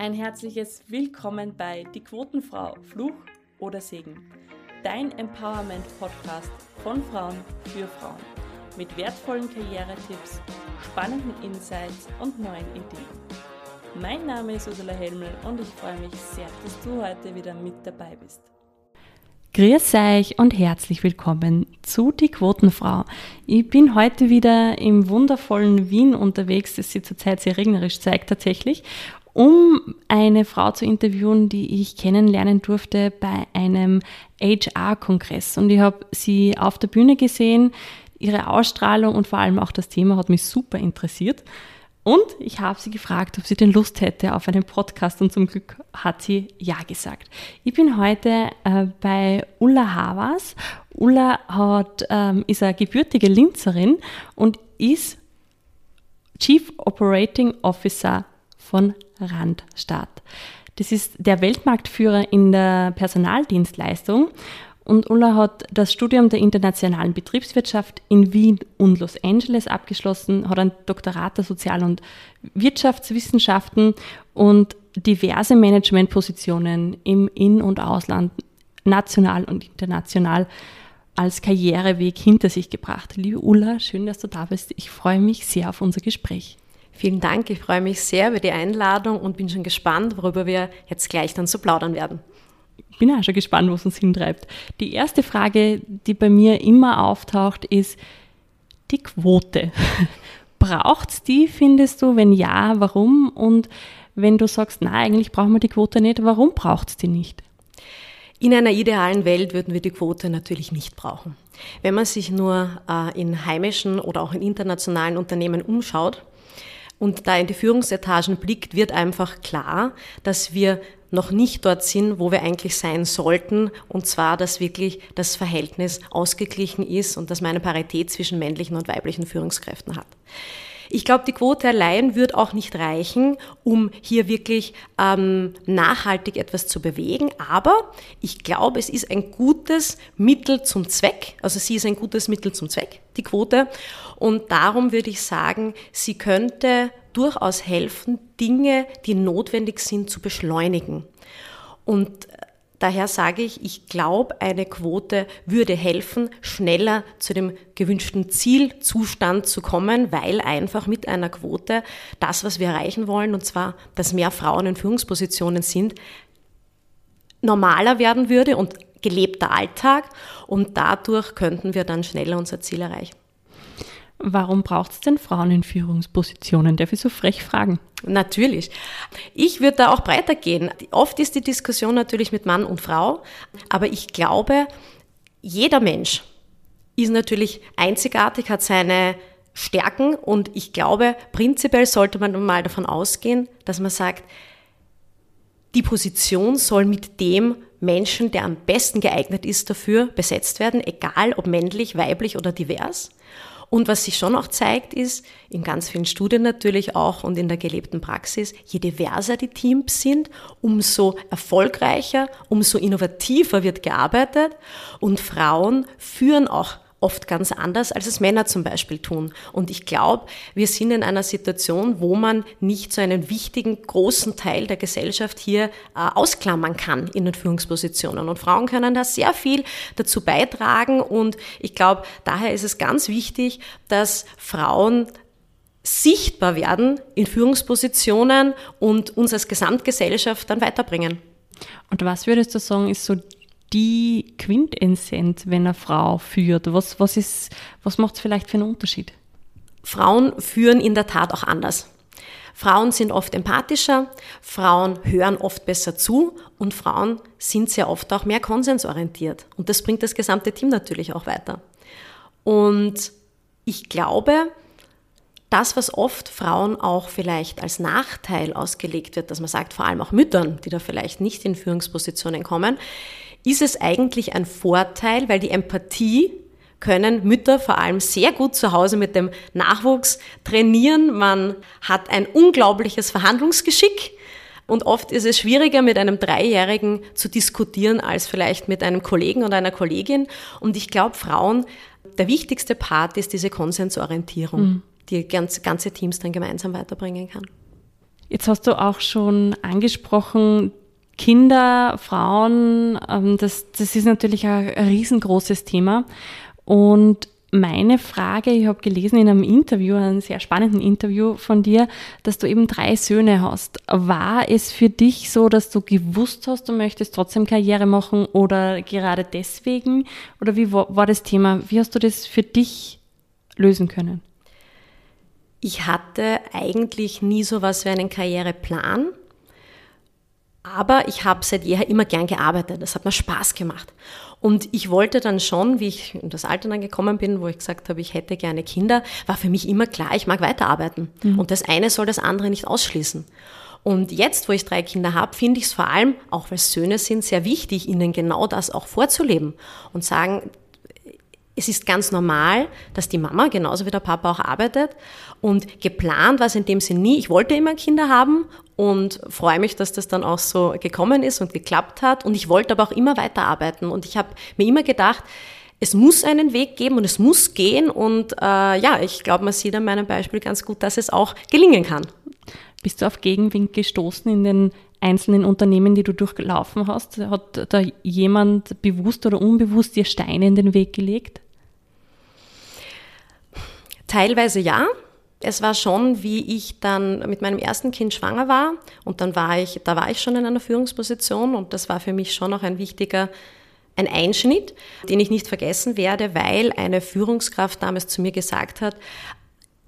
Ein herzliches Willkommen bei Die Quotenfrau, Fluch oder Segen. Dein Empowerment-Podcast von Frauen für Frauen. Mit wertvollen Karrieretipps, spannenden Insights und neuen Ideen. Mein Name ist Ursula Helmel und ich freue mich sehr, dass du heute wieder mit dabei bist. Grüß euch und herzlich willkommen zu Die Quotenfrau. Ich bin heute wieder im wundervollen Wien unterwegs, das sich zurzeit sehr regnerisch zeigt tatsächlich, um eine Frau zu interviewen, die ich kennenlernen durfte bei einem HR-Kongress. Und ich habe sie auf der Bühne gesehen, ihre Ausstrahlung und vor allem auch das Thema hat mich super interessiert. Und ich habe sie gefragt, ob sie denn Lust hätte auf einen Podcast und zum Glück hat sie ja gesagt. Ich bin heute äh, bei Ulla Havas. Ulla hat, ähm, ist eine gebürtige Linzerin und ist Chief Operating Officer von Randstadt. Das ist der Weltmarktführer in der Personaldienstleistung und Ulla hat das Studium der internationalen Betriebswirtschaft in Wien und Los Angeles abgeschlossen, hat ein Doktorat der Sozial- und Wirtschaftswissenschaften und diverse Managementpositionen im In- und Ausland, national und international als Karriereweg hinter sich gebracht. Liebe Ulla, schön, dass du da bist. Ich freue mich sehr auf unser Gespräch. Vielen Dank, ich freue mich sehr über die Einladung und bin schon gespannt, worüber wir jetzt gleich dann so plaudern werden bin auch schon gespannt, wo es uns hintreibt. Die erste Frage, die bei mir immer auftaucht, ist die Quote. Braucht es die, findest du? Wenn ja, warum? Und wenn du sagst, na, eigentlich brauchen wir die Quote nicht, warum braucht es die nicht? In einer idealen Welt würden wir die Quote natürlich nicht brauchen. Wenn man sich nur äh, in heimischen oder auch in internationalen Unternehmen umschaut und da in die Führungsetagen blickt, wird einfach klar, dass wir noch nicht dort sind, wo wir eigentlich sein sollten. Und zwar, dass wirklich das Verhältnis ausgeglichen ist und dass man eine Parität zwischen männlichen und weiblichen Führungskräften hat. Ich glaube, die Quote allein wird auch nicht reichen, um hier wirklich ähm, nachhaltig etwas zu bewegen. Aber ich glaube, es ist ein gutes Mittel zum Zweck. Also sie ist ein gutes Mittel zum Zweck, die Quote. Und darum würde ich sagen, sie könnte durchaus helfen, Dinge, die notwendig sind, zu beschleunigen. Und daher sage ich, ich glaube, eine Quote würde helfen, schneller zu dem gewünschten Zielzustand zu kommen, weil einfach mit einer Quote das, was wir erreichen wollen, und zwar, dass mehr Frauen in Führungspositionen sind, normaler werden würde und gelebter Alltag und dadurch könnten wir dann schneller unser Ziel erreichen. Warum braucht es denn Frauen in Führungspositionen? Darf ich so frech fragen? Natürlich. Ich würde da auch breiter gehen. Oft ist die Diskussion natürlich mit Mann und Frau, aber ich glaube, jeder Mensch ist natürlich einzigartig, hat seine Stärken und ich glaube, prinzipiell sollte man mal davon ausgehen, dass man sagt, die Position soll mit dem Menschen, der am besten geeignet ist dafür, besetzt werden, egal ob männlich, weiblich oder divers. Und was sich schon auch zeigt, ist, in ganz vielen Studien natürlich auch und in der gelebten Praxis, je diverser die Teams sind, umso erfolgreicher, umso innovativer wird gearbeitet. Und Frauen führen auch oft ganz anders, als es Männer zum Beispiel tun. Und ich glaube, wir sind in einer Situation, wo man nicht so einen wichtigen, großen Teil der Gesellschaft hier äh, ausklammern kann in den Führungspositionen. Und Frauen können da sehr viel dazu beitragen. Und ich glaube, daher ist es ganz wichtig, dass Frauen sichtbar werden in Führungspositionen und uns als Gesamtgesellschaft dann weiterbringen. Und was würdest du sagen, ist so die Quintessenz, wenn eine Frau führt? Was, was, was macht es vielleicht für einen Unterschied? Frauen führen in der Tat auch anders. Frauen sind oft empathischer, Frauen hören oft besser zu und Frauen sind sehr oft auch mehr konsensorientiert. Und das bringt das gesamte Team natürlich auch weiter. Und ich glaube, das, was oft Frauen auch vielleicht als Nachteil ausgelegt wird, dass man sagt, vor allem auch Müttern, die da vielleicht nicht in Führungspositionen kommen, ist es eigentlich ein Vorteil, weil die Empathie können Mütter vor allem sehr gut zu Hause mit dem Nachwuchs trainieren. Man hat ein unglaubliches Verhandlungsgeschick. Und oft ist es schwieriger, mit einem Dreijährigen zu diskutieren, als vielleicht mit einem Kollegen oder einer Kollegin. Und ich glaube, Frauen, der wichtigste Part ist diese Konsensorientierung, mhm. die ganze, ganze Teams dann gemeinsam weiterbringen kann. Jetzt hast du auch schon angesprochen, Kinder, Frauen, ähm, das, das ist natürlich ein riesengroßes Thema. Und meine Frage, ich habe gelesen in einem Interview, einem sehr spannenden Interview von dir, dass du eben drei Söhne hast. War es für dich so, dass du gewusst hast, du möchtest trotzdem Karriere machen oder gerade deswegen? Oder wie war, war das Thema? Wie hast du das für dich lösen können? Ich hatte eigentlich nie so was wie einen Karriereplan. Aber ich habe seit jeher immer gern gearbeitet. Das hat mir Spaß gemacht. Und ich wollte dann schon, wie ich in das Alter dann gekommen bin, wo ich gesagt habe, ich hätte gerne Kinder, war für mich immer klar, ich mag weiterarbeiten. Mhm. Und das eine soll das andere nicht ausschließen. Und jetzt, wo ich drei Kinder habe, finde ich es vor allem, auch weil es Söhne sind, sehr wichtig, ihnen genau das auch vorzuleben und sagen, es ist ganz normal, dass die Mama genauso wie der Papa auch arbeitet. Und geplant war es in dem Sinn nie. Ich wollte immer Kinder haben und freue mich, dass das dann auch so gekommen ist und geklappt hat. Und ich wollte aber auch immer weiterarbeiten. Und ich habe mir immer gedacht, es muss einen Weg geben und es muss gehen. Und äh, ja, ich glaube, man sieht an meinem Beispiel ganz gut, dass es auch gelingen kann. Bist du auf Gegenwind gestoßen in den einzelnen Unternehmen, die du durchlaufen hast? Hat da jemand bewusst oder unbewusst dir Steine in den Weg gelegt? Teilweise ja. Es war schon, wie ich dann mit meinem ersten Kind schwanger war und dann war ich, da war ich schon in einer Führungsposition und das war für mich schon auch ein wichtiger ein Einschnitt, den ich nicht vergessen werde, weil eine Führungskraft damals zu mir gesagt hat,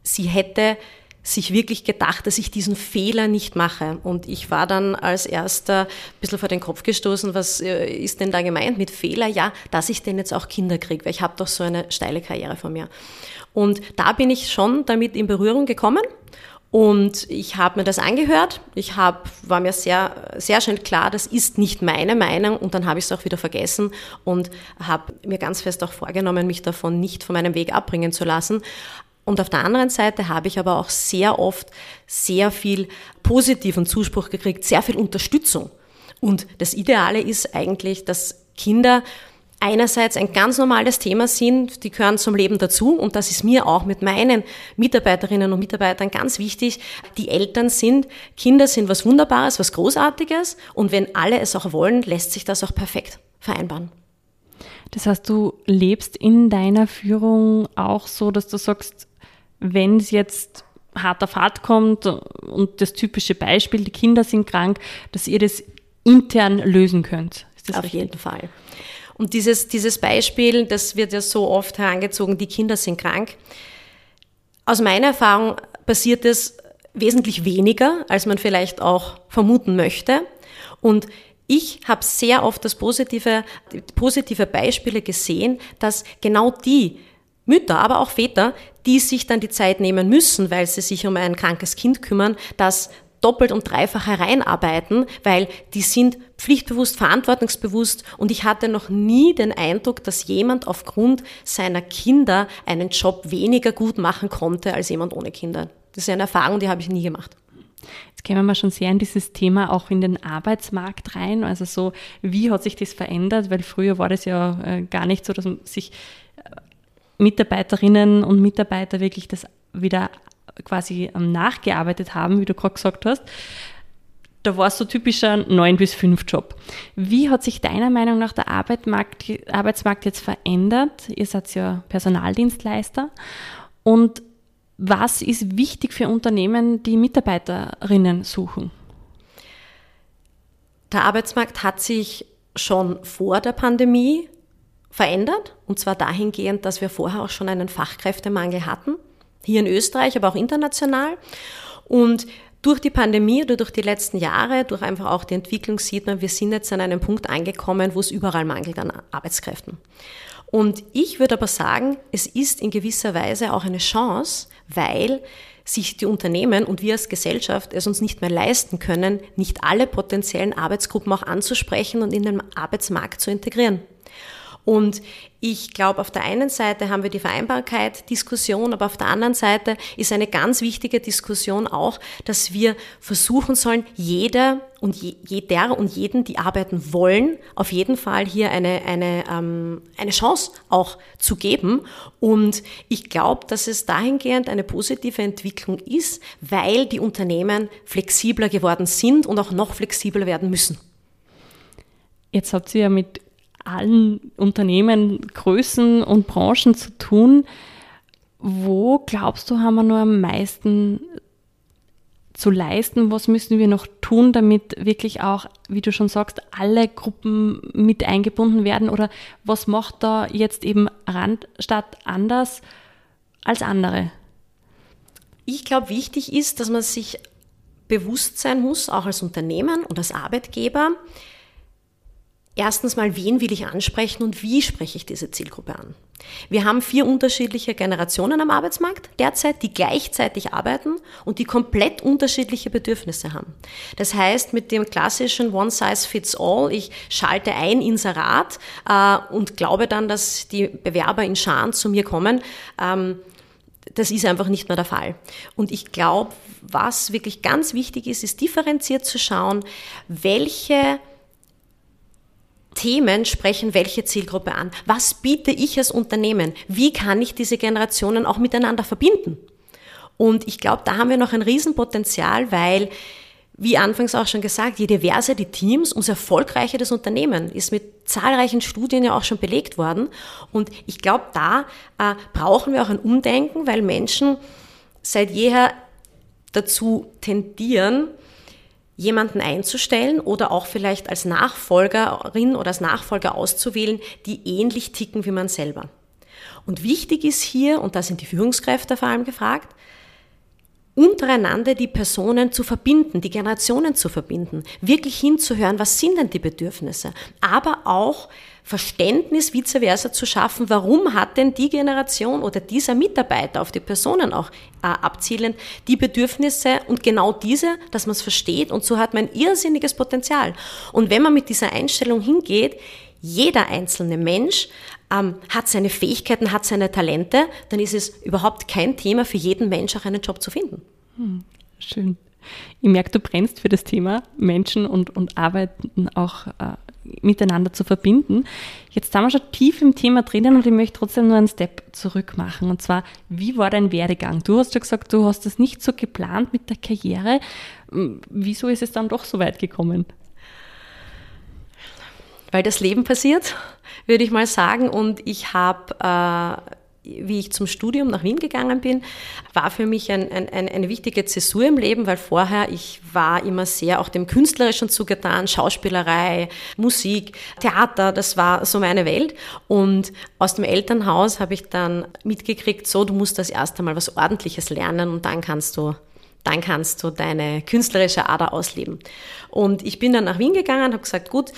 sie hätte sich wirklich gedacht, dass ich diesen Fehler nicht mache. Und ich war dann als erster ein bisschen vor den Kopf gestoßen, was äh, ist denn da gemeint mit Fehler? Ja, dass ich denn jetzt auch Kinder kriege, weil ich habe doch so eine steile Karriere von mir. Und da bin ich schon damit in Berührung gekommen. Und ich habe mir das angehört. Ich hab, war mir sehr, sehr schnell klar, das ist nicht meine Meinung. Und dann habe ich es auch wieder vergessen und habe mir ganz fest auch vorgenommen, mich davon nicht von meinem Weg abbringen zu lassen. Und auf der anderen Seite habe ich aber auch sehr oft sehr viel positiven Zuspruch gekriegt, sehr viel Unterstützung. Und das Ideale ist eigentlich, dass Kinder einerseits ein ganz normales Thema sind, die gehören zum Leben dazu und das ist mir auch mit meinen Mitarbeiterinnen und Mitarbeitern ganz wichtig. Die Eltern sind, Kinder sind was Wunderbares, was Großartiges und wenn alle es auch wollen, lässt sich das auch perfekt vereinbaren. Das heißt, du lebst in deiner Führung auch so, dass du sagst, wenn es jetzt hart auf hart kommt und das typische Beispiel, die Kinder sind krank, dass ihr das intern lösen könnt. auf richtig? jeden Fall. Und dieses, dieses Beispiel, das wird ja so oft herangezogen, die Kinder sind krank. Aus meiner Erfahrung passiert es wesentlich weniger, als man vielleicht auch vermuten möchte. Und ich habe sehr oft das positive, positive Beispiele gesehen, dass genau die Mütter, aber auch Väter, die sich dann die Zeit nehmen müssen, weil sie sich um ein krankes Kind kümmern, das doppelt und dreifach hereinarbeiten, weil die sind pflichtbewusst, verantwortungsbewusst und ich hatte noch nie den Eindruck, dass jemand aufgrund seiner Kinder einen Job weniger gut machen konnte als jemand ohne Kinder. Das ist eine Erfahrung, die habe ich nie gemacht. Jetzt kämen wir schon sehr in dieses Thema auch in den Arbeitsmarkt rein. Also so, wie hat sich das verändert? Weil früher war das ja äh, gar nicht so, dass man sich Mitarbeiterinnen und Mitarbeiter wirklich das wieder quasi ähm, nachgearbeitet haben, wie du gerade gesagt hast. Da war es so typischer 9 bis 5 Job. Wie hat sich deiner Meinung nach der Arbeitsmarkt, Arbeitsmarkt jetzt verändert? Ihr seid ja Personaldienstleister. Und was ist wichtig für Unternehmen, die Mitarbeiterinnen suchen? Der Arbeitsmarkt hat sich schon vor der Pandemie verändert. Und zwar dahingehend, dass wir vorher auch schon einen Fachkräftemangel hatten. Hier in Österreich, aber auch international. Und durch die Pandemie oder durch die letzten Jahre, durch einfach auch die Entwicklung sieht man, wir sind jetzt an einem Punkt angekommen, wo es überall mangelt an Arbeitskräften. Und ich würde aber sagen, es ist in gewisser Weise auch eine Chance, weil sich die Unternehmen und wir als Gesellschaft es uns nicht mehr leisten können, nicht alle potenziellen Arbeitsgruppen auch anzusprechen und in den Arbeitsmarkt zu integrieren. Und ich glaube, auf der einen Seite haben wir die Vereinbarkeit, Diskussion, aber auf der anderen Seite ist eine ganz wichtige Diskussion auch, dass wir versuchen sollen, jeder und jeder und jeden, die arbeiten wollen, auf jeden Fall hier eine, eine, ähm, eine Chance auch zu geben. Und ich glaube, dass es dahingehend eine positive Entwicklung ist, weil die Unternehmen flexibler geworden sind und auch noch flexibler werden müssen. Jetzt habt ihr ja mit allen Unternehmen, Größen und Branchen zu tun. Wo glaubst du, haben wir nur am meisten zu leisten? Was müssen wir noch tun, damit wirklich auch, wie du schon sagst, alle Gruppen mit eingebunden werden? Oder was macht da jetzt eben Randstadt anders als andere? Ich glaube, wichtig ist, dass man sich bewusst sein muss, auch als Unternehmen und als Arbeitgeber, Erstens mal, wen will ich ansprechen und wie spreche ich diese Zielgruppe an? Wir haben vier unterschiedliche Generationen am Arbeitsmarkt derzeit, die gleichzeitig arbeiten und die komplett unterschiedliche Bedürfnisse haben. Das heißt, mit dem klassischen One Size Fits All, ich schalte ein Inserat äh, und glaube dann, dass die Bewerber in Scharen zu mir kommen, ähm, das ist einfach nicht mehr der Fall. Und ich glaube, was wirklich ganz wichtig ist, ist differenziert zu schauen, welche Themen sprechen welche Zielgruppe an? Was biete ich als Unternehmen? Wie kann ich diese Generationen auch miteinander verbinden? Und ich glaube, da haben wir noch ein Riesenpotenzial, weil, wie anfangs auch schon gesagt, je diverser die Teams, umso erfolgreicher das Unternehmen ist mit zahlreichen Studien ja auch schon belegt worden. Und ich glaube, da äh, brauchen wir auch ein Umdenken, weil Menschen seit jeher dazu tendieren, jemanden einzustellen oder auch vielleicht als Nachfolgerin oder als Nachfolger auszuwählen, die ähnlich ticken wie man selber. Und wichtig ist hier, und da sind die Führungskräfte vor allem gefragt, untereinander die Personen zu verbinden, die Generationen zu verbinden, wirklich hinzuhören, was sind denn die Bedürfnisse, aber auch Verständnis vice versa zu schaffen, warum hat denn die Generation oder dieser Mitarbeiter auf die Personen auch äh, abzielen, die Bedürfnisse und genau diese, dass man es versteht und so hat man ein irrsinniges Potenzial. Und wenn man mit dieser Einstellung hingeht, jeder einzelne Mensch ähm, hat seine Fähigkeiten, hat seine Talente, dann ist es überhaupt kein Thema für jeden Mensch auch einen Job zu finden. Hm, schön. Ich merke, du brennst für das Thema Menschen und, und Arbeiten auch äh, miteinander zu verbinden. Jetzt sind wir schon tief im Thema drinnen und ich möchte trotzdem nur einen Step zurück machen. Und zwar, wie war dein Werdegang? Du hast ja gesagt, du hast das nicht so geplant mit der Karriere. Hm, wieso ist es dann doch so weit gekommen? Weil das Leben passiert, würde ich mal sagen. Und ich habe äh, wie ich zum Studium nach Wien gegangen bin, war für mich ein, ein, eine wichtige Zäsur im Leben, weil vorher ich war immer sehr auch dem Künstlerischen zugetan, Schauspielerei, Musik, Theater, das war so meine Welt. Und aus dem Elternhaus habe ich dann mitgekriegt, so, du musst das erste Mal was Ordentliches lernen und dann kannst du dann kannst du deine künstlerische Ader ausleben. Und ich bin dann nach Wien gegangen, habe gesagt, gut,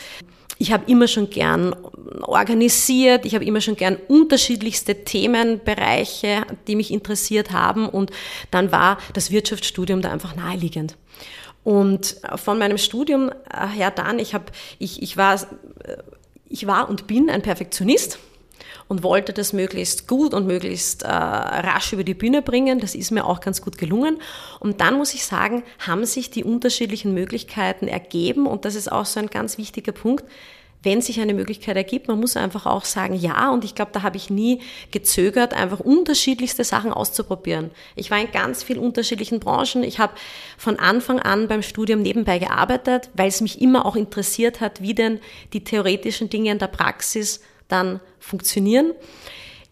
ich habe immer schon gern organisiert, ich habe immer schon gern unterschiedlichste Themenbereiche, die mich interessiert haben und dann war das Wirtschaftsstudium da einfach naheliegend. Und von meinem Studium her dann, ich, hab, ich, ich, war, ich war und bin ein Perfektionist und wollte das möglichst gut und möglichst äh, rasch über die Bühne bringen. Das ist mir auch ganz gut gelungen. Und dann muss ich sagen, haben sich die unterschiedlichen Möglichkeiten ergeben und das ist auch so ein ganz wichtiger Punkt wenn sich eine Möglichkeit ergibt, man muss einfach auch sagen, ja, und ich glaube, da habe ich nie gezögert, einfach unterschiedlichste Sachen auszuprobieren. Ich war in ganz vielen unterschiedlichen Branchen. Ich habe von Anfang an beim Studium nebenbei gearbeitet, weil es mich immer auch interessiert hat, wie denn die theoretischen Dinge in der Praxis dann funktionieren.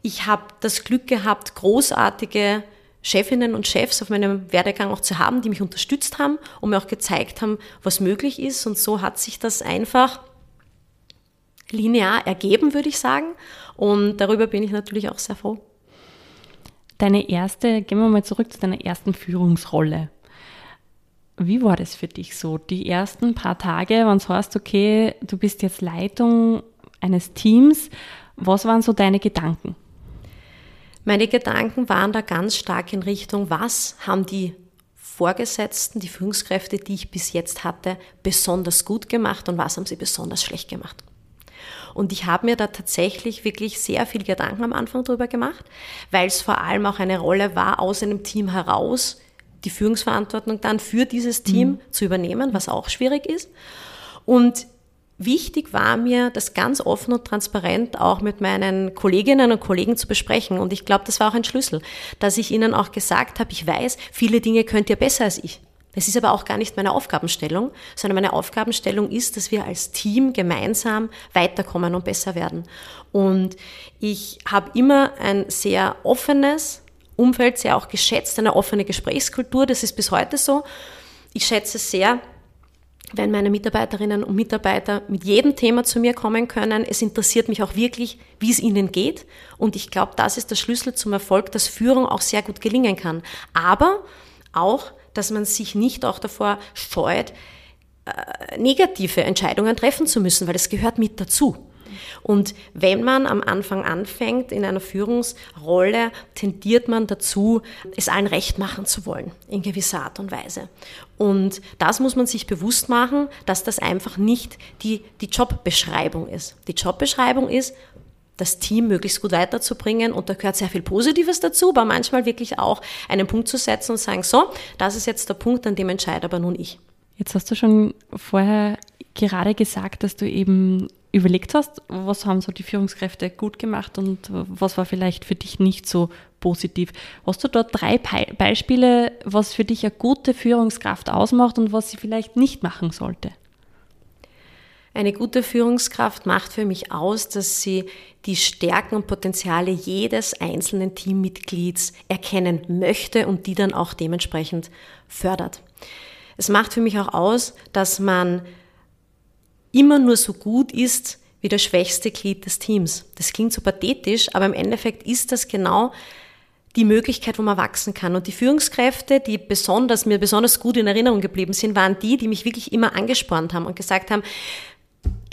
Ich habe das Glück gehabt, großartige Chefinnen und Chefs auf meinem Werdegang auch zu haben, die mich unterstützt haben und mir auch gezeigt haben, was möglich ist. Und so hat sich das einfach linear ergeben, würde ich sagen. Und darüber bin ich natürlich auch sehr froh. Deine erste, gehen wir mal zurück zu deiner ersten Führungsrolle. Wie war das für dich so? Die ersten paar Tage, wenn es heißt, okay, du bist jetzt Leitung eines Teams, was waren so deine Gedanken? Meine Gedanken waren da ganz stark in Richtung, was haben die Vorgesetzten, die Führungskräfte, die ich bis jetzt hatte, besonders gut gemacht und was haben sie besonders schlecht gemacht. Und ich habe mir da tatsächlich wirklich sehr viel Gedanken am Anfang drüber gemacht, weil es vor allem auch eine Rolle war, aus einem Team heraus die Führungsverantwortung dann für dieses Team mhm. zu übernehmen, was auch schwierig ist. Und wichtig war mir, das ganz offen und transparent auch mit meinen Kolleginnen und Kollegen zu besprechen. Und ich glaube, das war auch ein Schlüssel, dass ich ihnen auch gesagt habe, ich weiß, viele Dinge könnt ihr besser als ich. Das ist aber auch gar nicht meine Aufgabenstellung, sondern meine Aufgabenstellung ist, dass wir als Team gemeinsam weiterkommen und besser werden. Und ich habe immer ein sehr offenes Umfeld, sehr auch geschätzt, eine offene Gesprächskultur. Das ist bis heute so. Ich schätze sehr, wenn meine Mitarbeiterinnen und Mitarbeiter mit jedem Thema zu mir kommen können. Es interessiert mich auch wirklich, wie es ihnen geht. Und ich glaube, das ist der Schlüssel zum Erfolg, dass Führung auch sehr gut gelingen kann. Aber auch, dass man sich nicht auch davor scheut, äh, negative Entscheidungen treffen zu müssen, weil das gehört mit dazu. Und wenn man am Anfang anfängt in einer Führungsrolle, tendiert man dazu, es allen recht machen zu wollen, in gewisser Art und Weise. Und das muss man sich bewusst machen, dass das einfach nicht die, die Jobbeschreibung ist. Die Jobbeschreibung ist, das Team möglichst gut weiterzubringen und da gehört sehr viel Positives dazu, aber manchmal wirklich auch einen Punkt zu setzen und sagen, so, das ist jetzt der Punkt, an dem entscheide aber nun ich. Jetzt hast du schon vorher gerade gesagt, dass du eben überlegt hast, was haben so die Führungskräfte gut gemacht und was war vielleicht für dich nicht so positiv. Hast du dort drei Beispiele, was für dich eine gute Führungskraft ausmacht und was sie vielleicht nicht machen sollte? Eine gute Führungskraft macht für mich aus, dass sie die Stärken und Potenziale jedes einzelnen Teammitglieds erkennen möchte und die dann auch dementsprechend fördert. Es macht für mich auch aus, dass man immer nur so gut ist wie das schwächste Glied des Teams. Das klingt so pathetisch, aber im Endeffekt ist das genau die Möglichkeit, wo man wachsen kann. Und die Führungskräfte, die besonders, mir besonders gut in Erinnerung geblieben sind, waren die, die mich wirklich immer angespornt haben und gesagt haben,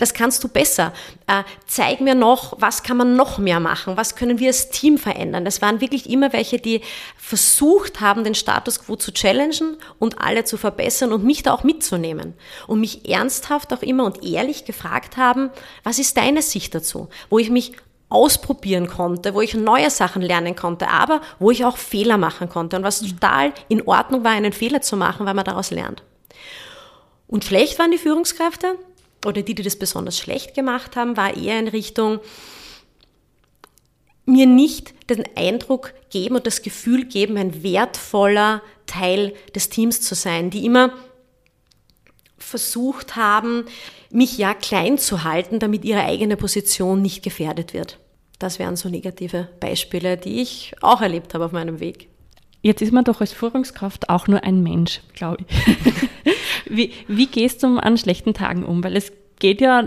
das kannst du besser. Äh, zeig mir noch, was kann man noch mehr machen? Was können wir als Team verändern? Das waren wirklich immer welche, die versucht haben, den Status quo zu challengen und alle zu verbessern und mich da auch mitzunehmen. Und mich ernsthaft auch immer und ehrlich gefragt haben, was ist deine Sicht dazu? Wo ich mich ausprobieren konnte, wo ich neue Sachen lernen konnte, aber wo ich auch Fehler machen konnte und was total in Ordnung war, einen Fehler zu machen, weil man daraus lernt. Und schlecht waren die Führungskräfte, oder die, die das besonders schlecht gemacht haben, war eher in Richtung mir nicht den Eindruck geben und das Gefühl geben, ein wertvoller Teil des Teams zu sein, die immer versucht haben, mich ja klein zu halten, damit ihre eigene Position nicht gefährdet wird. Das wären so negative Beispiele, die ich auch erlebt habe auf meinem Weg. Jetzt ist man doch als Führungskraft auch nur ein Mensch, glaube ich. wie, wie gehst du an schlechten Tagen um? Weil es geht ja,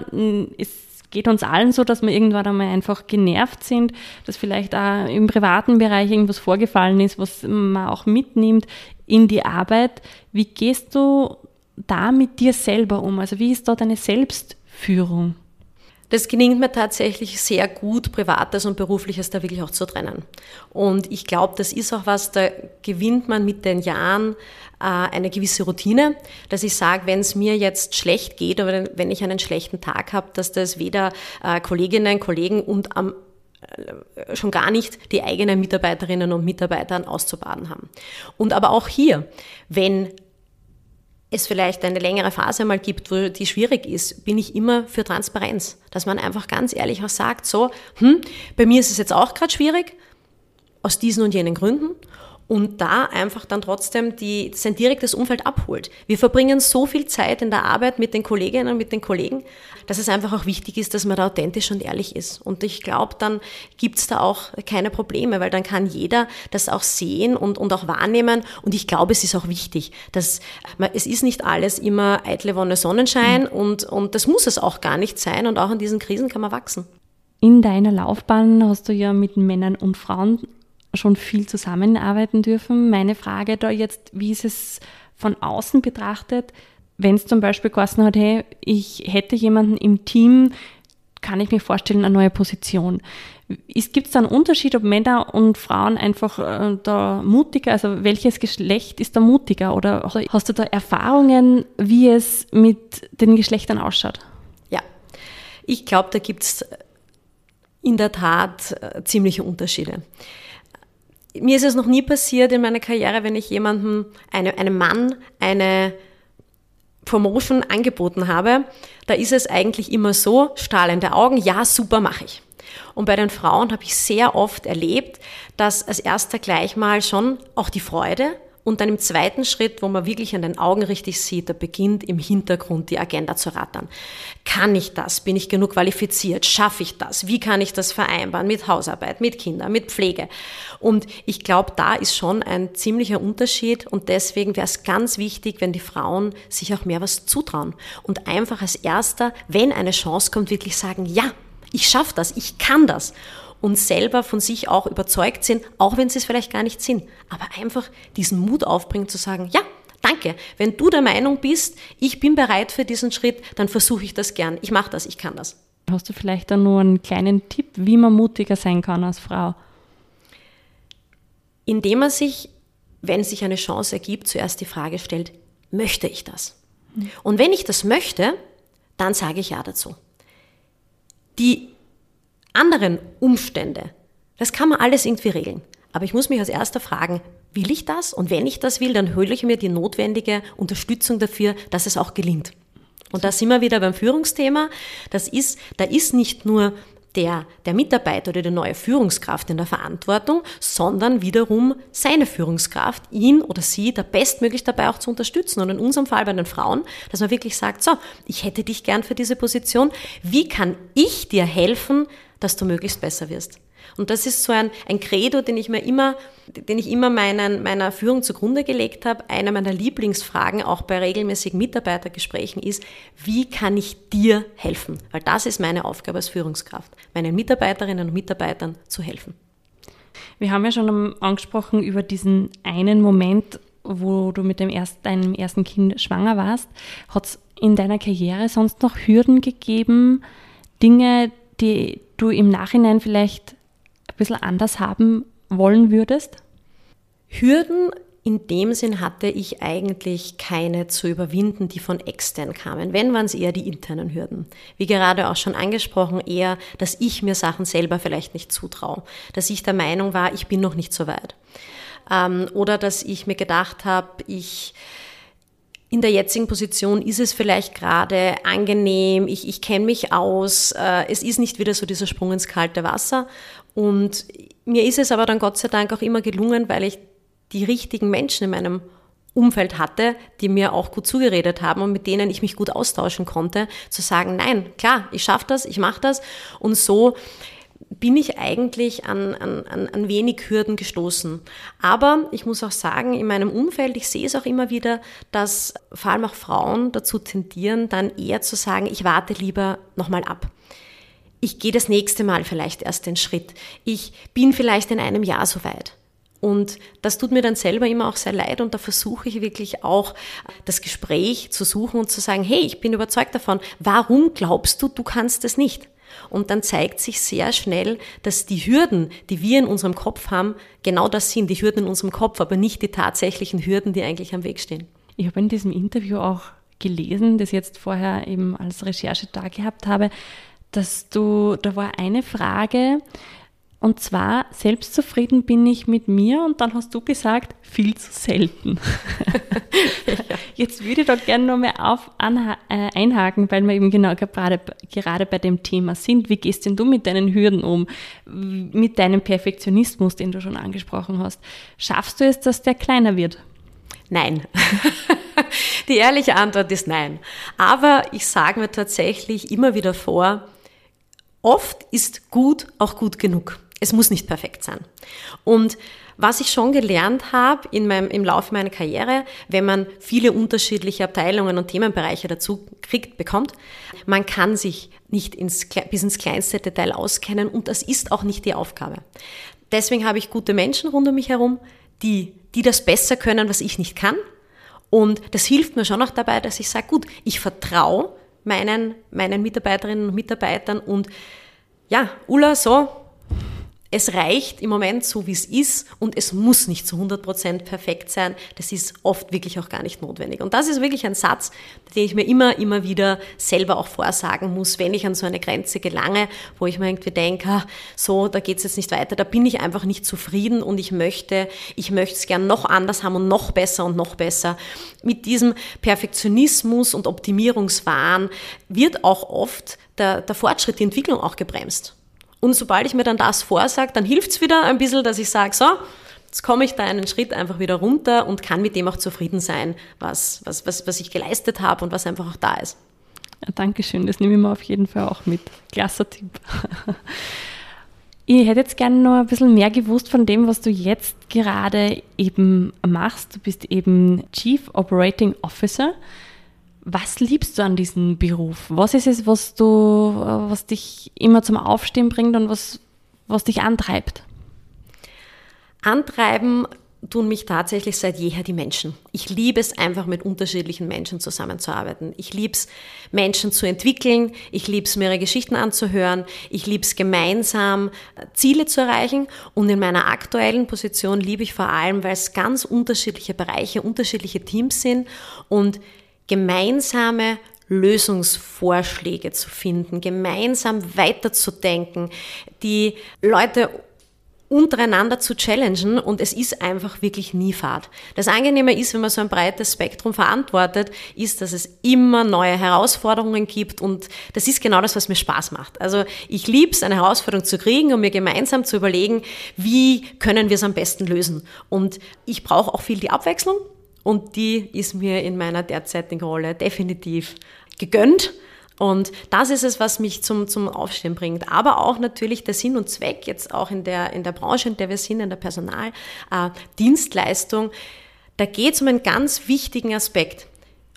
es geht uns allen so, dass wir irgendwann einmal einfach genervt sind, dass vielleicht auch im privaten Bereich irgendwas vorgefallen ist, was man auch mitnimmt in die Arbeit. Wie gehst du da mit dir selber um? Also wie ist da deine Selbstführung? Das gelingt mir tatsächlich sehr gut, Privates und Berufliches da wirklich auch zu trennen. Und ich glaube, das ist auch was, da gewinnt man mit den Jahren äh, eine gewisse Routine, dass ich sage, wenn es mir jetzt schlecht geht oder wenn ich einen schlechten Tag habe, dass das weder äh, Kolleginnen, Kollegen und am äh, schon gar nicht die eigenen Mitarbeiterinnen und Mitarbeitern auszubaden haben. Und aber auch hier, wenn es vielleicht eine längere Phase mal gibt, wo die schwierig ist, bin ich immer für Transparenz. Dass man einfach ganz ehrlich auch sagt, so, hm, bei mir ist es jetzt auch gerade schwierig, aus diesen und jenen Gründen und da einfach dann trotzdem die, sein direktes Umfeld abholt. Wir verbringen so viel Zeit in der Arbeit mit den Kolleginnen und mit den Kollegen, dass es einfach auch wichtig ist, dass man da authentisch und ehrlich ist. Und ich glaube, dann gibt's da auch keine Probleme, weil dann kann jeder das auch sehen und, und auch wahrnehmen. Und ich glaube, es ist auch wichtig, dass man, es ist nicht alles immer eitle Wonne Sonnenschein mhm. und, und das muss es auch gar nicht sein. Und auch in diesen Krisen kann man wachsen. In deiner Laufbahn hast du ja mit Männern und Frauen schon viel zusammenarbeiten dürfen. Meine Frage da jetzt, wie ist es von außen betrachtet, wenn es zum Beispiel geheißen hat, hey, ich hätte jemanden im Team, kann ich mir vorstellen, eine neue Position. Gibt es da einen Unterschied, ob Männer und Frauen einfach äh, da mutiger, also welches Geschlecht ist da mutiger? Oder hast du da Erfahrungen, wie es mit den Geschlechtern ausschaut? Ich glaube, da gibt es in der Tat äh, ziemliche Unterschiede. Mir ist es noch nie passiert in meiner Karriere, wenn ich jemandem, eine, einem Mann, eine Promotion angeboten habe, da ist es eigentlich immer so, strahlende Augen, ja, super, mache ich. Und bei den Frauen habe ich sehr oft erlebt, dass als erster gleich mal schon auch die Freude und dann im zweiten Schritt, wo man wirklich an den Augen richtig sieht, da beginnt im Hintergrund die Agenda zu rattern. Kann ich das? Bin ich genug qualifiziert? Schaffe ich das? Wie kann ich das vereinbaren mit Hausarbeit, mit Kindern, mit Pflege? Und ich glaube, da ist schon ein ziemlicher Unterschied und deswegen wäre es ganz wichtig, wenn die Frauen sich auch mehr was zutrauen und einfach als erster, wenn eine Chance kommt, wirklich sagen, ja, ich schaffe das, ich kann das und selber von sich auch überzeugt sind, auch wenn sie es vielleicht gar nicht sind. Aber einfach diesen Mut aufbringen zu sagen, ja, danke, wenn du der Meinung bist, ich bin bereit für diesen Schritt, dann versuche ich das gern. Ich mache das, ich kann das. Hast du vielleicht dann nur einen kleinen Tipp, wie man mutiger sein kann als Frau? Indem man sich, wenn sich eine Chance ergibt, zuerst die Frage stellt, möchte ich das? Und wenn ich das möchte, dann sage ich ja dazu. Die anderen Umstände, das kann man alles irgendwie regeln. Aber ich muss mich als erster fragen, will ich das? Und wenn ich das will, dann hole ich mir die notwendige Unterstützung dafür, dass es auch gelingt. Und da sind wir wieder beim Führungsthema. Das ist, da ist nicht nur der, der Mitarbeiter oder die neue Führungskraft in der Verantwortung, sondern wiederum seine Führungskraft, ihn oder sie da bestmöglich dabei auch zu unterstützen. Und in unserem Fall bei den Frauen, dass man wirklich sagt, so, ich hätte dich gern für diese Position. Wie kann ich dir helfen, dass du möglichst besser wirst. Und das ist so ein, ein Credo, den ich mir immer, den ich immer meinen, meiner Führung zugrunde gelegt habe. Eine meiner Lieblingsfragen auch bei regelmäßigen Mitarbeitergesprächen ist, wie kann ich dir helfen? Weil das ist meine Aufgabe als Führungskraft, meinen Mitarbeiterinnen und Mitarbeitern zu helfen. Wir haben ja schon angesprochen über diesen einen Moment, wo du mit dem erst, deinem ersten Kind schwanger warst. Hat es in deiner Karriere sonst noch Hürden gegeben, Dinge, die du im Nachhinein vielleicht ein bisschen anders haben wollen würdest? Hürden in dem Sinn hatte ich eigentlich keine zu überwinden, die von extern kamen. Wenn, waren es eher die internen Hürden. Wie gerade auch schon angesprochen, eher, dass ich mir Sachen selber vielleicht nicht zutraue. Dass ich der Meinung war, ich bin noch nicht so weit. Ähm, oder dass ich mir gedacht habe, ich in der jetzigen Position ist es vielleicht gerade angenehm, ich, ich kenne mich aus, äh, es ist nicht wieder so dieser Sprung ins kalte Wasser. Und mir ist es aber dann Gott sei Dank auch immer gelungen, weil ich die richtigen Menschen in meinem Umfeld hatte, die mir auch gut zugeredet haben und mit denen ich mich gut austauschen konnte, zu sagen, nein, klar, ich schaffe das, ich mache das. Und so bin ich eigentlich an, an, an wenig Hürden gestoßen. Aber ich muss auch sagen, in meinem Umfeld, ich sehe es auch immer wieder, dass vor allem auch Frauen dazu tendieren, dann eher zu sagen, ich warte lieber nochmal ab. Ich gehe das nächste Mal vielleicht erst den Schritt. Ich bin vielleicht in einem Jahr so weit. Und das tut mir dann selber immer auch sehr leid und da versuche ich wirklich auch das Gespräch zu suchen und zu sagen, hey, ich bin überzeugt davon, warum glaubst du, du kannst es nicht? Und dann zeigt sich sehr schnell, dass die Hürden, die wir in unserem Kopf haben, genau das sind, die Hürden in unserem Kopf, aber nicht die tatsächlichen Hürden, die eigentlich am Weg stehen. Ich habe in diesem Interview auch gelesen, das jetzt vorher eben als Recherche da gehabt habe, dass du, da war eine Frage, und zwar, selbstzufrieden bin ich mit mir und dann hast du gesagt, viel zu selten. Jetzt würde ich da gerne nochmal auf, äh, einhaken, weil wir eben genau gerade, gerade bei dem Thema sind. Wie gehst denn du mit deinen Hürden um? Mit deinem Perfektionismus, den du schon angesprochen hast? Schaffst du es, dass der kleiner wird? Nein. Die ehrliche Antwort ist nein. Aber ich sage mir tatsächlich immer wieder vor, oft ist gut auch gut genug. Es muss nicht perfekt sein. Und was ich schon gelernt habe in meinem, im Laufe meiner Karriere, wenn man viele unterschiedliche Abteilungen und Themenbereiche dazu kriegt, bekommt, man kann sich nicht ins, bis ins kleinste Detail auskennen und das ist auch nicht die Aufgabe. Deswegen habe ich gute Menschen rund um mich herum, die, die das besser können, was ich nicht kann. Und das hilft mir schon auch dabei, dass ich sage, gut, ich vertraue meinen, meinen Mitarbeiterinnen und Mitarbeitern und ja, Ulla, so, es reicht im Moment so, wie es ist und es muss nicht zu 100% perfekt sein. Das ist oft wirklich auch gar nicht notwendig. Und das ist wirklich ein Satz, den ich mir immer, immer wieder selber auch vorsagen muss, wenn ich an so eine Grenze gelange, wo ich mir irgendwie denke, ah, so, da geht es jetzt nicht weiter, da bin ich einfach nicht zufrieden und ich möchte, ich möchte es gern noch anders haben und noch besser und noch besser. Mit diesem Perfektionismus und Optimierungswahn wird auch oft der, der Fortschritt, die Entwicklung auch gebremst. Und sobald ich mir dann das vorsage, dann hilft es wieder ein bisschen, dass ich sage, so, jetzt komme ich da einen Schritt einfach wieder runter und kann mit dem auch zufrieden sein, was, was, was, was ich geleistet habe und was einfach auch da ist. Ja, Dankeschön, das nehme ich mir auf jeden Fall auch mit. Klasse Tipp. Ich hätte jetzt gerne noch ein bisschen mehr gewusst von dem, was du jetzt gerade eben machst. Du bist eben Chief Operating Officer. Was liebst du an diesem Beruf? Was ist es, was du, was dich immer zum Aufstehen bringt und was, was dich antreibt? Antreiben tun mich tatsächlich seit jeher die Menschen. Ich liebe es einfach, mit unterschiedlichen Menschen zusammenzuarbeiten. Ich liebe es, Menschen zu entwickeln. Ich liebe es, mir ihre Geschichten anzuhören. Ich liebe es, gemeinsam äh, Ziele zu erreichen. Und in meiner aktuellen Position liebe ich vor allem, weil es ganz unterschiedliche Bereiche, unterschiedliche Teams sind und gemeinsame Lösungsvorschläge zu finden, gemeinsam weiterzudenken, die Leute untereinander zu challengen und es ist einfach wirklich nie Fahrt. Das Angenehme ist, wenn man so ein breites Spektrum verantwortet, ist, dass es immer neue Herausforderungen gibt und das ist genau das, was mir Spaß macht. Also ich liebe es, eine Herausforderung zu kriegen und mir gemeinsam zu überlegen, wie können wir es am besten lösen. Und ich brauche auch viel die Abwechslung und die ist mir in meiner derzeitigen Rolle definitiv gegönnt. Und das ist es, was mich zum, zum Aufstehen bringt. Aber auch natürlich der Sinn und Zweck, jetzt auch in der, in der Branche, in der wir sind, in der Personaldienstleistung, äh, da geht es um einen ganz wichtigen Aspekt,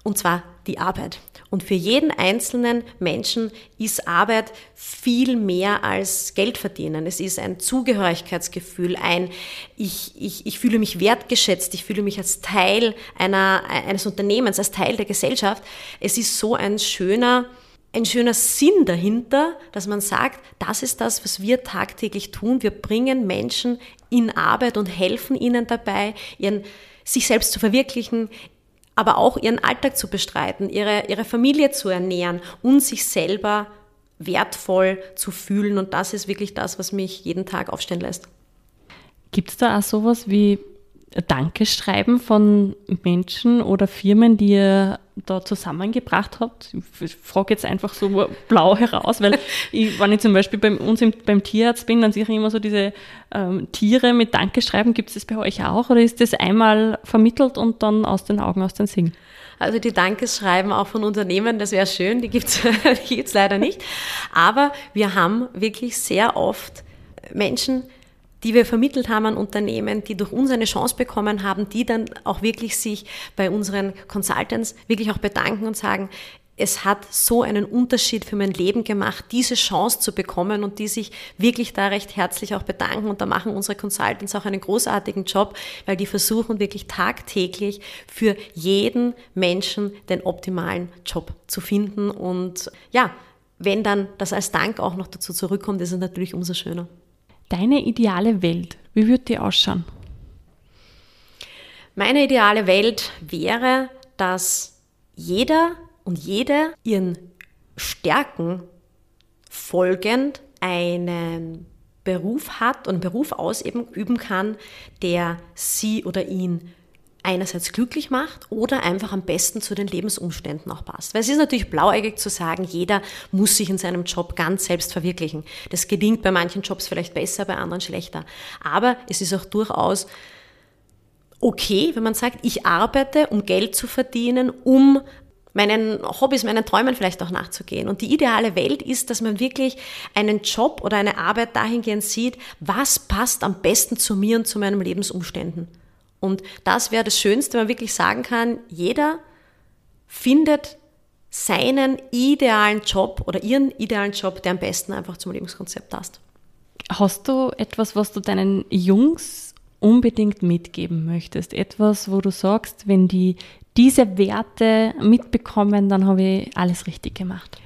und zwar die Arbeit. Und für jeden einzelnen Menschen ist Arbeit viel mehr als Geld verdienen. Es ist ein Zugehörigkeitsgefühl, ein ich, ich, ich fühle mich wertgeschätzt, ich fühle mich als Teil einer, eines Unternehmens, als Teil der Gesellschaft. Es ist so ein schöner, ein schöner Sinn dahinter, dass man sagt, das ist das, was wir tagtäglich tun. Wir bringen Menschen in Arbeit und helfen ihnen dabei, ihren, sich selbst zu verwirklichen, aber auch ihren Alltag zu bestreiten, ihre, ihre Familie zu ernähren und sich selber wertvoll zu fühlen. Und das ist wirklich das, was mich jeden Tag aufstehen lässt. Gibt es da auch sowas wie Dankeschreiben von Menschen oder Firmen, die ihr da zusammengebracht habt? Ich frage jetzt einfach so blau heraus, weil ich, wenn ich zum Beispiel bei uns im, beim Tierarzt bin, dann sehe ich immer so diese ähm, Tiere mit Dankeschreiben. Gibt es das bei euch auch oder ist das einmal vermittelt und dann aus den Augen, aus den Singen? Also die Dankeschreiben auch von Unternehmen, das wäre schön, die gibt es leider nicht. Aber wir haben wirklich sehr oft Menschen, die wir vermittelt haben an Unternehmen, die durch uns eine Chance bekommen haben, die dann auch wirklich sich bei unseren Consultants wirklich auch bedanken und sagen, es hat so einen Unterschied für mein Leben gemacht, diese Chance zu bekommen und die sich wirklich da recht herzlich auch bedanken. Und da machen unsere Consultants auch einen großartigen Job, weil die versuchen wirklich tagtäglich für jeden Menschen den optimalen Job zu finden. Und ja, wenn dann das als Dank auch noch dazu zurückkommt, ist es natürlich umso schöner. Deine ideale Welt, wie würde die ausschauen? Meine ideale Welt wäre, dass jeder und jede ihren Stärken folgend einen Beruf hat und einen Beruf ausüben kann, der sie oder ihn einerseits glücklich macht oder einfach am besten zu den Lebensumständen auch passt. Weil es ist natürlich blauäugig zu sagen, jeder muss sich in seinem Job ganz selbst verwirklichen. Das gelingt bei manchen Jobs vielleicht besser, bei anderen schlechter. Aber es ist auch durchaus okay, wenn man sagt, ich arbeite, um Geld zu verdienen, um meinen Hobbys, meinen Träumen vielleicht auch nachzugehen. Und die ideale Welt ist, dass man wirklich einen Job oder eine Arbeit dahingehend sieht, was passt am besten zu mir und zu meinen Lebensumständen. Und das wäre das Schönste, wenn man wirklich sagen kann, jeder findet seinen idealen Job oder ihren idealen Job, der am besten einfach zum Lebenskonzept passt. Hast du etwas, was du deinen Jungs unbedingt mitgeben möchtest? Etwas, wo du sagst, wenn die diese Werte mitbekommen, dann habe ich alles richtig gemacht?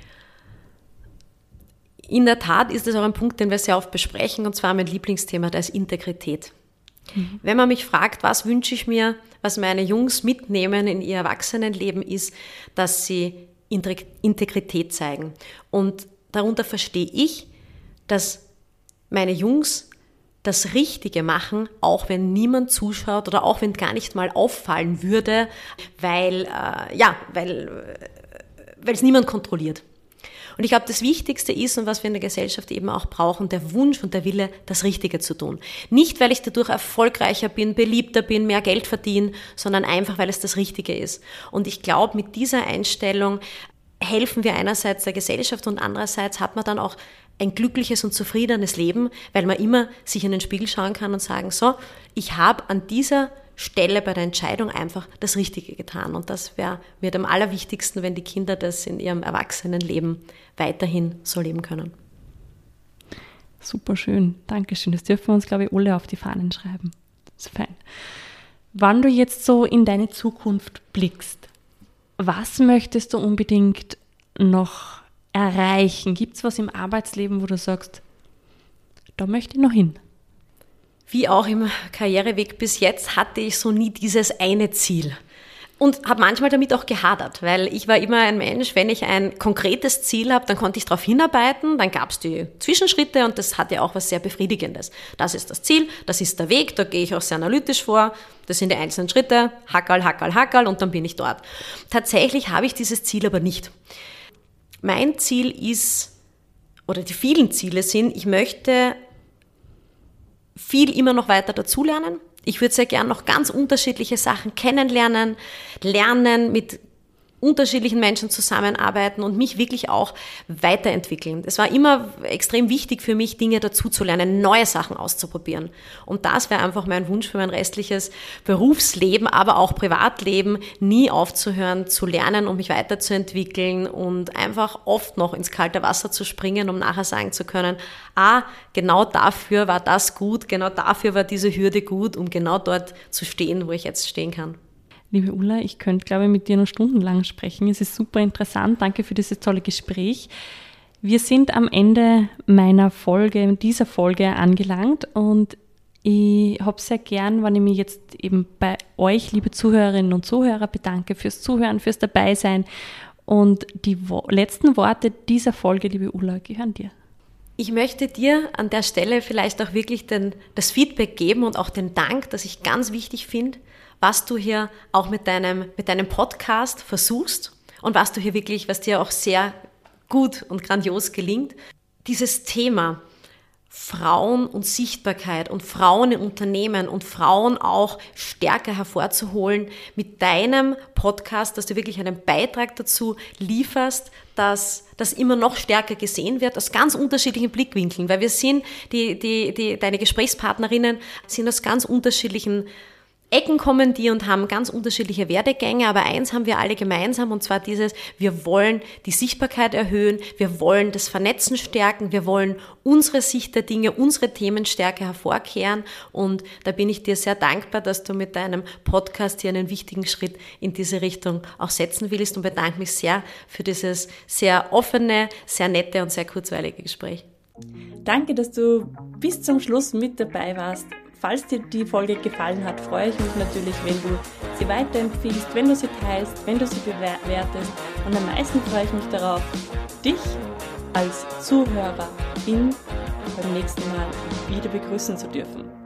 In der Tat ist es auch ein Punkt, den wir sehr oft besprechen, und zwar mein Lieblingsthema, das ist Integrität. Mhm. Wenn man mich fragt, was wünsche ich mir, was meine Jungs mitnehmen in ihr Erwachsenenleben, ist, dass sie Integrität zeigen. Und darunter verstehe ich, dass meine Jungs das Richtige machen, auch wenn niemand zuschaut oder auch wenn gar nicht mal auffallen würde, weil, äh, ja, weil, äh, weil es niemand kontrolliert. Und ich glaube, das Wichtigste ist und was wir in der Gesellschaft eben auch brauchen, der Wunsch und der Wille, das Richtige zu tun. Nicht, weil ich dadurch erfolgreicher bin, beliebter bin, mehr Geld verdiene, sondern einfach, weil es das Richtige ist. Und ich glaube, mit dieser Einstellung helfen wir einerseits der Gesellschaft und andererseits hat man dann auch ein glückliches und zufriedenes Leben, weil man immer sich in den Spiegel schauen kann und sagen, so, ich habe an dieser Stelle bei der Entscheidung einfach das Richtige getan. Und das wäre mir am allerwichtigsten, wenn die Kinder das in ihrem Erwachsenenleben weiterhin so leben können. Super schön, Dankeschön. Das dürfen wir uns, glaube ich, alle auf die Fahnen schreiben. Das ist fein. Wann du jetzt so in deine Zukunft blickst, was möchtest du unbedingt noch erreichen? Gibt es was im Arbeitsleben, wo du sagst, da möchte ich noch hin? Wie auch im Karriereweg bis jetzt hatte ich so nie dieses eine Ziel. Und habe manchmal damit auch gehadert, weil ich war immer ein Mensch, wenn ich ein konkretes Ziel habe, dann konnte ich darauf hinarbeiten, dann gab es die Zwischenschritte und das hatte auch was sehr Befriedigendes. Das ist das Ziel, das ist der Weg, da gehe ich auch sehr analytisch vor, das sind die einzelnen Schritte, hackerl, hackerl, hackerl und dann bin ich dort. Tatsächlich habe ich dieses Ziel aber nicht. Mein Ziel ist, oder die vielen Ziele sind, ich möchte viel immer noch weiter dazulernen. Ich würde sehr gern noch ganz unterschiedliche Sachen kennenlernen, lernen, mit unterschiedlichen Menschen zusammenarbeiten und mich wirklich auch weiterentwickeln. Es war immer extrem wichtig für mich, Dinge dazuzulernen, neue Sachen auszuprobieren. Und das wäre einfach mein Wunsch für mein restliches Berufsleben, aber auch Privatleben, nie aufzuhören zu lernen und mich weiterzuentwickeln und einfach oft noch ins kalte Wasser zu springen, um nachher sagen zu können, ah, genau dafür war das gut, genau dafür war diese Hürde gut, um genau dort zu stehen, wo ich jetzt stehen kann. Liebe Ulla, ich könnte, glaube ich, mit dir noch stundenlang sprechen. Es ist super interessant. Danke für dieses tolle Gespräch. Wir sind am Ende meiner Folge, dieser Folge angelangt und ich habe sehr gern, wenn ich mich jetzt eben bei euch, liebe Zuhörerinnen und Zuhörer, bedanke fürs Zuhören, fürs Dabeisein. Und die wo letzten Worte dieser Folge, liebe Ulla, gehören dir. Ich möchte dir an der Stelle vielleicht auch wirklich den, das Feedback geben und auch den Dank, das ich ganz wichtig finde, was du hier auch mit deinem, mit deinem Podcast versuchst und was du hier wirklich, was dir auch sehr gut und grandios gelingt. Dieses Thema Frauen und Sichtbarkeit und Frauen in Unternehmen und Frauen auch stärker hervorzuholen mit deinem Podcast, dass du wirklich einen Beitrag dazu lieferst, dass das immer noch stärker gesehen wird, aus ganz unterschiedlichen Blickwinkeln, weil wir sind, die, die, die, deine Gesprächspartnerinnen sind aus ganz unterschiedlichen Ecken kommen die und haben ganz unterschiedliche Werdegänge, aber eins haben wir alle gemeinsam und zwar dieses, wir wollen die Sichtbarkeit erhöhen, wir wollen das Vernetzen stärken, wir wollen unsere Sicht der Dinge, unsere Themen stärker hervorkehren und da bin ich dir sehr dankbar, dass du mit deinem Podcast hier einen wichtigen Schritt in diese Richtung auch setzen willst und bedanke mich sehr für dieses sehr offene, sehr nette und sehr kurzweilige Gespräch. Danke, dass du bis zum Schluss mit dabei warst. Falls dir die Folge gefallen hat, freue ich mich natürlich, wenn du sie weiterempfiehlst, wenn du sie teilst, wenn du sie bewertest. Und am meisten freue ich mich darauf, dich als Zuhörerin beim nächsten Mal wieder begrüßen zu dürfen.